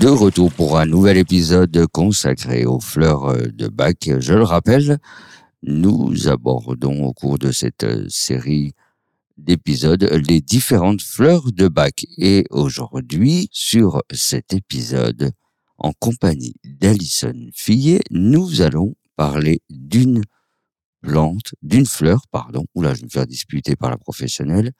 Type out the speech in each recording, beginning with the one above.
De retour pour un nouvel épisode consacré aux fleurs de Bach. Je le rappelle, nous abordons au cours de cette série d'épisodes les différentes fleurs de Bach. Et aujourd'hui, sur cet épisode, en compagnie d'Alison Fillet, nous allons parler d'une plante, d'une fleur, pardon, oula, je vais me faire disputer par la professionnelle,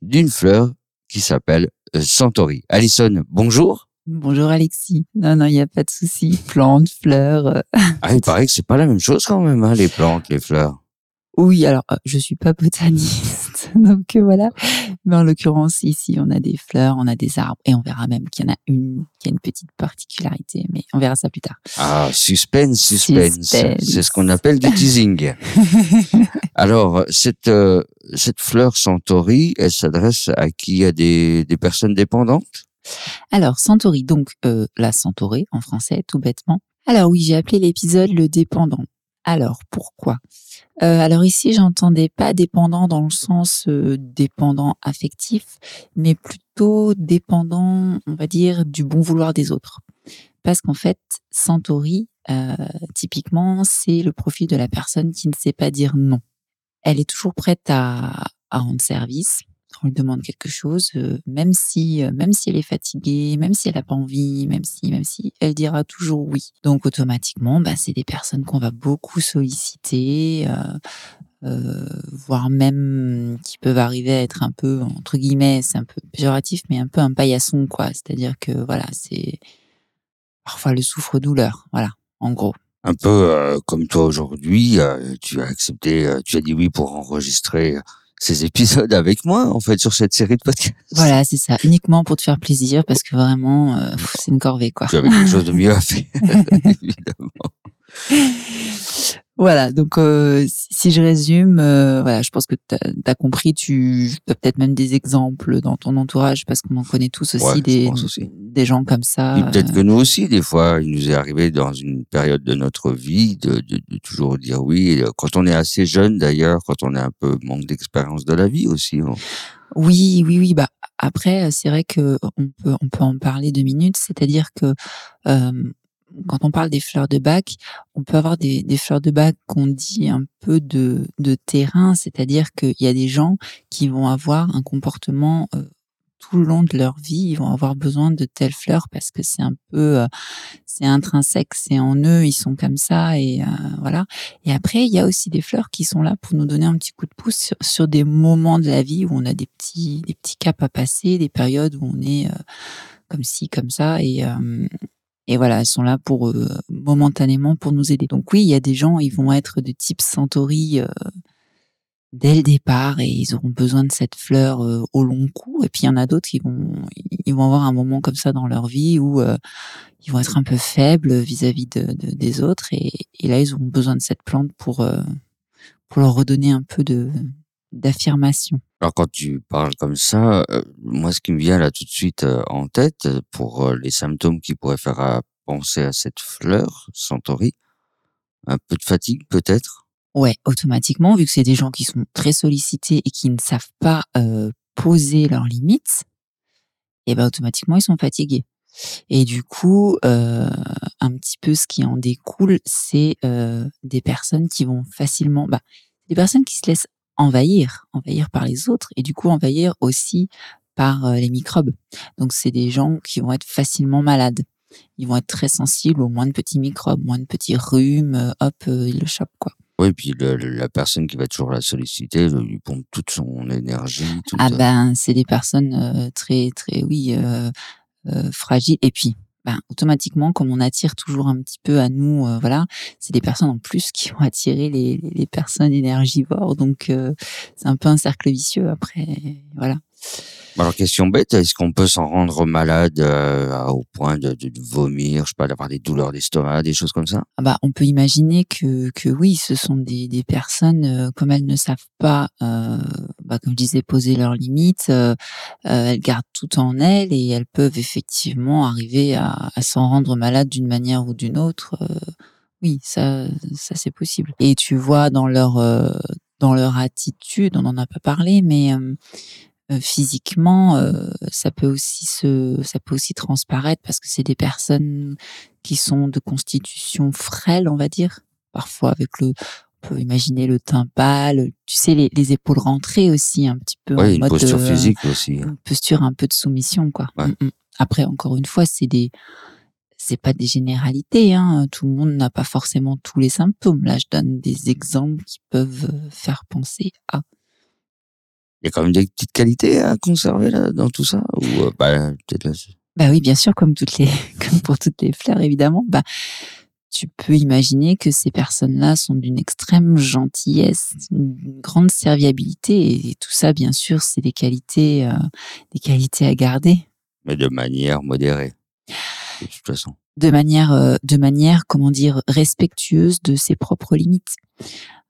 d'une fleur qui s'appelle Centauri. Alison, bonjour. Bonjour Alexis. Non, non, il n'y a pas de souci. Plantes, fleurs. euh. Ah, il paraît que c'est pas la même chose quand même, hein, les plantes, les fleurs. Oui, alors euh, je suis pas botaniste, donc euh, voilà. Mais en l'occurrence, ici, on a des fleurs, on a des arbres, et on verra même qu'il y en a une qui a une petite particularité, mais on verra ça plus tard. Ah, suspense, suspense. Suspense. C'est ce qu'on appelle du teasing. Alors, cette, euh, cette fleur centauri, elle s'adresse à qui? À des, des personnes dépendantes? Alors, Centauri, donc euh, la centaurée en français, tout bêtement. Alors oui, j'ai appelé l'épisode le dépendant. Alors, pourquoi? Euh, Alors ici, j'entendais pas dépendant dans le sens euh, dépendant affectif, mais plutôt dépendant, on va dire, du bon vouloir des autres. Parce qu'en fait, Centauri, euh, typiquement, c'est le profil de la personne qui ne sait pas dire non. Elle est toujours prête à, à rendre service on lui demande quelque chose, euh, même si euh, même si elle est fatiguée, même si elle n'a pas envie, même si même si elle dira toujours oui. Donc automatiquement, bah, c'est des personnes qu'on va beaucoup solliciter, euh, voire même qui peuvent arriver à être un peu entre guillemets, c'est un peu péjoratif, mais un peu un paillasson quoi. C'est-à-dire que voilà, c'est parfois le souffre-douleur, voilà, en gros. Un peu comme toi aujourd'hui, tu as accepté, tu as dit oui pour enregistrer ces épisodes avec moi, en fait, sur cette série de podcasts. Voilà, c'est ça, uniquement pour te faire plaisir parce que vraiment, euh, c'est une corvée quoi. Tu avais quelque chose de mieux à faire, évidemment. Voilà, donc euh, si je résume, euh, voilà, je pense que tu as, compris, tu as peut-être même des exemples dans ton entourage parce qu'on en connaît tous aussi Ouais, des aussi. des gens comme ça. Et peut-être euh, que nous aussi, des fois, il nous est arrivé dans une période de notre vie de, de, de toujours dire oui. Et Quand on est assez jeune, d'ailleurs, quand on est un peu manque d'expérience de la vie aussi. on- Oui, oui, oui. Bah après, c'est vrai que on peut on peut en parler deux minutes. C'est-à-dire que euh, quand on parle des fleurs de bac, on peut avoir des, des fleurs de bac qu'on dit un peu de, de terrain, c'est-à-dire qu'il y a des gens qui vont avoir un comportement euh, tout le long de leur vie, ils vont avoir besoin de telles fleurs parce que c'est un peu, euh, c'est intrinsèque, c'est en eux, ils sont comme ça et euh, voilà. Et après, il y a aussi des fleurs qui sont là pour nous donner un petit coup de pouce sur, sur des moments de la vie où on a des petits, des petits caps à passer, des périodes où on est euh, comme ci, comme ça et euh, et voilà, elles sont là pour euh, momentanément pour nous aider. Donc oui, il y a des gens, ils vont être de type Centauri euh, dès le départ et ils auront besoin de cette fleur euh, au long cours. Et puis il y en a d'autres qui vont, ils vont avoir un moment comme ça dans leur vie où euh, ils vont être un peu faibles vis-à-vis de, de- des autres et, et là ils auront besoin de cette plante pour euh, pour leur redonner un peu de d'affirmation. Alors quand tu parles comme ça, euh, moi ce qui me vient là tout de suite euh, en tête euh, pour euh, les symptômes qui pourraient faire euh, penser à cette fleur, centauri, un peu de fatigue peut-être? Ouais, automatiquement, vu que c'est des gens qui sont très sollicités et qui ne savent pas euh, poser leurs limites, et ben automatiquement ils sont fatigués. Et du coup, euh, un petit peu ce qui en découle, c'est euh, des personnes qui vont facilement, bah, des personnes qui se laissent envahir, envahir par les autres, et du coup envahir aussi par euh, les microbes. Donc c'est des gens qui vont être facilement malades. Ils vont être très sensibles aux moins de petits microbes, moins de petits rhumes, euh, hop, euh, ils le chopent quoi. Oui, puis le- le- la personne qui va toujours la solliciter je lui pompe toute son énergie. Ah ben, c'est des personnes euh, très, très, oui, euh, euh, fragiles. Et puis, ben, automatiquement, comme on attire toujours un petit peu à nous, euh, voilà, c'est des personnes en plus qui vont attirer les, les, les personnes énergivores. Donc, euh, c'est un peu un cercle vicieux après. Voilà. Alors, question bête, est-ce qu'on peut s'en rendre malade euh, au point de, vomir, je sais pas, d'avoir des douleurs d'estomac, des choses comme ça? Ah bah, on peut imaginer que, que oui, ce sont des, des personnes, euh, comme elles ne savent pas, euh, bah, comme je disais, poser leurs limites, elles gardent tout en elles et elles peuvent effectivement arriver à, s'en rendre malade d'une manière ou d'une autre. oui, ça, ça c'est possible. Et tu vois dans leur dans leur attitude, on n'en a pas parlé, mais physiquement, euh, ça peut aussi se, ça peut aussi transparaître parce que c'est des personnes qui sont de constitution frêle, on va dire, parfois avec le, on peut imaginer le teint pâle, tu sais les, les épaules rentrées aussi un petit peu Oui, en une mode posture euh, physique aussi. une posture un peu de soumission quoi. Ouais. Mm, mm. Après encore une fois, c'est des c'est pas des généralités hein. tout le monde n'a pas forcément tous les symptômes. Là, je donne des exemples qui peuvent euh, faire penser à Il y a quand même des petites qualités à conserver là, dans tout ça Ou euh, bah, peut-être là, c'est- Bah oui, bien sûr, comme toutes les, comme pour toutes les fleurs, évidemment. Bah, tu peux imaginer que ces personnes-là sont d'une extrême gentillesse, d'une grande serviabilité, et tout ça, bien sûr, c'est des qualités, euh, des qualités à garder. mais de manière modérée. De toute façon. de manière, euh, de manière, comment dire, respectueuse de ses propres limites.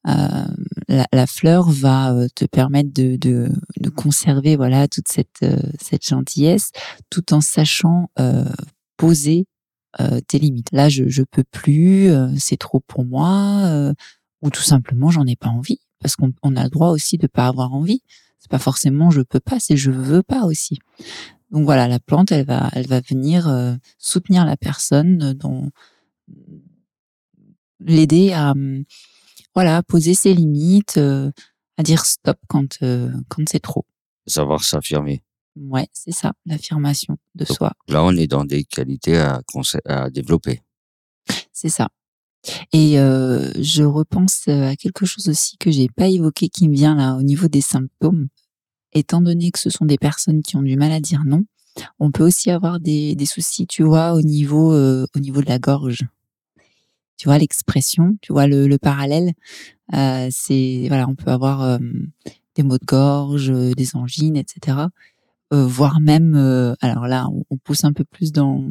Euh, la, la fleur va euh, te permettre de, de, de conserver, voilà, toute cette, euh, cette gentillesse, tout en sachant poser tes limites. Là, je, je peux plus, c'est trop pour moi, ou tout simplement, j'en ai pas envie, parce qu'on on a le droit aussi de pas avoir envie. C'est pas forcément je peux pas, c'est je veux pas aussi. Donc voilà, la plante, elle va, elle va venir euh, soutenir la personne dans l'aider à hum, voilà poser ses limites, euh, à dire stop quand euh, quand c'est trop. Savoir s'affirmer. Ouais, c'est ça, l'affirmation de Donc, soi. Là, on est dans des qualités à, à développer. C'est ça. Et euh, je repense à quelque chose aussi que j'ai pas évoqué qui me vient là au niveau des symptômes. Étant donné que ce sont des personnes qui ont du mal à dire non, on peut aussi avoir des, des soucis, tu vois, au niveau euh, au niveau de la gorge. Tu vois l'expression, tu vois le, le parallèle. Euh, c'est voilà, on peut avoir euh, des maux de gorge, euh, des angines, etc. Voire même, alors là, on, pousse un peu plus dans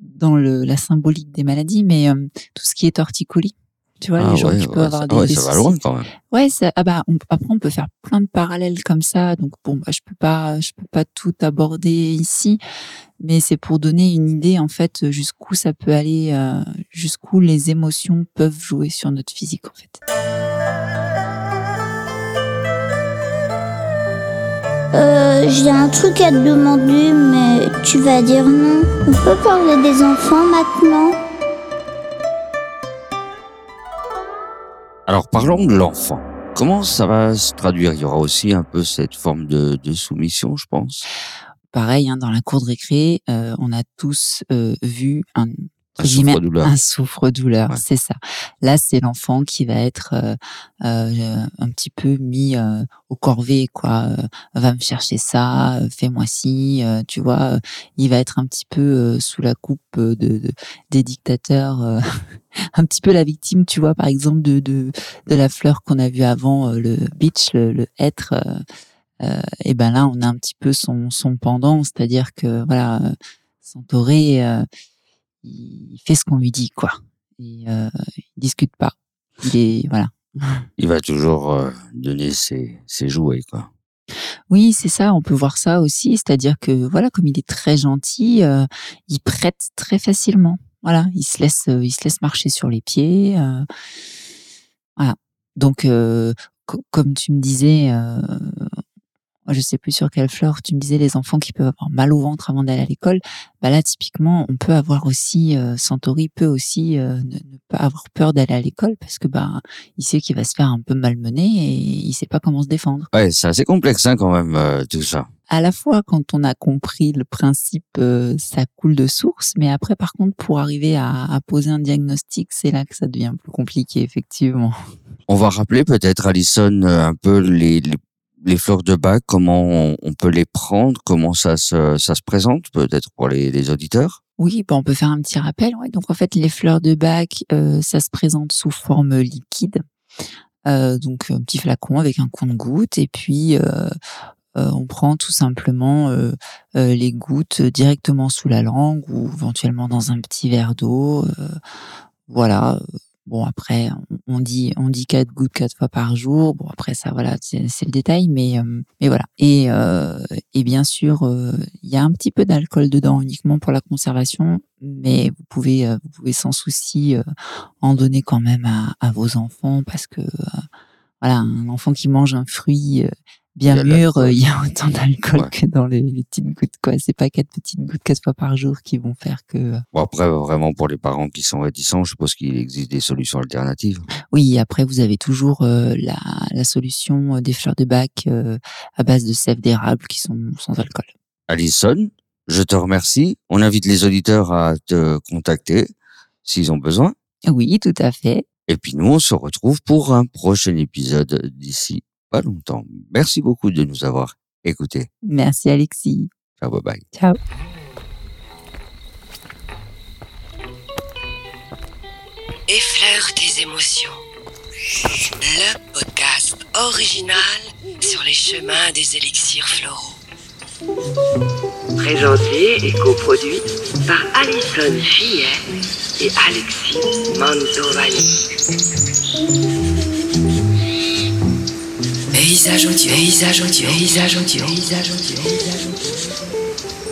dans le, la symbolique des maladies, mais tout ce qui est torticolis. Tu vois, les gens ouais, qui ouais, peuvent avoir des, ouais, des ça va loin quand même. Ouais, ça, ah bah, on- après on peut faire plein de parallèles comme ça. Donc bon, bah, je peux pas, je peux pas tout aborder ici, mais c'est pour donner une idée en fait jusqu'où ça peut aller, euh, jusqu'où les émotions peuvent jouer sur notre physique en fait. Euh, j'ai un truc à te demander, mais tu vas dire non. On peut parler des enfants maintenant? Alors, parlons de l'enfant. Comment ça va se traduire? Il y aura aussi un peu cette forme de, de soumission, je pense. Pareil, hein, dans la cour de récré, euh, on a tous euh, vu un souffre-douleur. Un souffre-douleur, Ouais. c'est ça. Là, c'est l'enfant qui va être euh, euh, un petit peu mis euh, au corvée, quoi. Euh, va me chercher ça, euh, fais-moi ci, euh, tu vois. euh, il va être un petit peu euh, sous la coupe de, de- des dictateurs, euh, un petit peu la victime, tu vois, par exemple de de, de la fleur qu'on a vue avant, euh, le bitch, le, le être. euh, euh, et ben là, on a un petit peu son son pendant, c'est-à-dire que voilà, euh, Santoré. Il fait ce qu'on lui dit, quoi. Et euh, il discute pas. Il est voilà. Il va toujours euh, donner ses, ses jouets, quoi. Oui, c'est ça. On peut voir ça aussi, c'est-à-dire que voilà, comme il est très gentil, euh, il prête très facilement. Voilà, il se laisse, il se laisse marcher sur les pieds. euh, voilà. Donc, co- comme tu me disais, je sais plus sur quelle fleur, tu me disais les enfants qui peuvent avoir mal au ventre avant d'aller à l'école. Bah là, typiquement, on peut avoir aussi, euh, Santori peut aussi euh, ne, ne pas avoir peur d'aller à l'école parce que bah il sait qu'il va se faire un peu malmener et il sait pas comment se défendre. Ouais, c'est assez complexe, hein, quand même, euh, tout ça. À la fois, quand on a compris le principe, euh, ça coule de source, mais après, par contre, pour arriver à, à poser un diagnostic, c'est là que ça devient plus compliqué, effectivement. On va rappeler peut-être, Alison, euh, un peu les, les, les fleurs de bac, comment on, peut les prendre, comment ça se, ça se présente, peut-être pour les, les auditeurs? Oui, bah, on peut faire un petit rappel. Ouais. Donc en fait, les fleurs de bac, euh, ça se présente sous forme liquide. Euh, donc un petit flacon avec un compte-goutte et puis euh, on prend tout simplement les gouttes directement sous la langue ou éventuellement dans un petit verre d'eau. voilà. Bon après, on dit on dit quatre gouttes quatre fois par jour. Bon après ça voilà c'est le détail, mais mais voilà. Et et bien sûr il y a un petit peu d'alcool dedans uniquement pour la conservation, mais vous pouvez vous pouvez sans souci en donner quand même à, à vos enfants parce que voilà un enfant qui mange un fruit bien mûr, euh, il y a autant d'alcool que dans les, petites gouttes. quoi. C'est pas quatre petites gouttes quatre fois par jour qui vont faire que. Euh, bon, après, vraiment pour les parents qui sont réticents, je suppose qu'il existe des solutions alternatives. Oui, après vous avez toujours euh, la, la, solution des fleurs de bac à base de sève d'érable qui sont sans alcool. Alison, je te remercie. On invite les auditeurs à te contacter s'ils ont besoin. Oui, tout à fait. Et puis nous, on se retrouve pour un prochain épisode d'ici longtemps. Merci beaucoup de nous avoir écoutés. Merci Alexis. Ciao, bye bye. Ciao. Effleure tes émotions. Le podcast original sur les chemins des élixirs floraux. Présenté et coproduit par Alison Fillet et Alexis Mantovani. 一下中加，一下中举，一下中举，一下中加，一。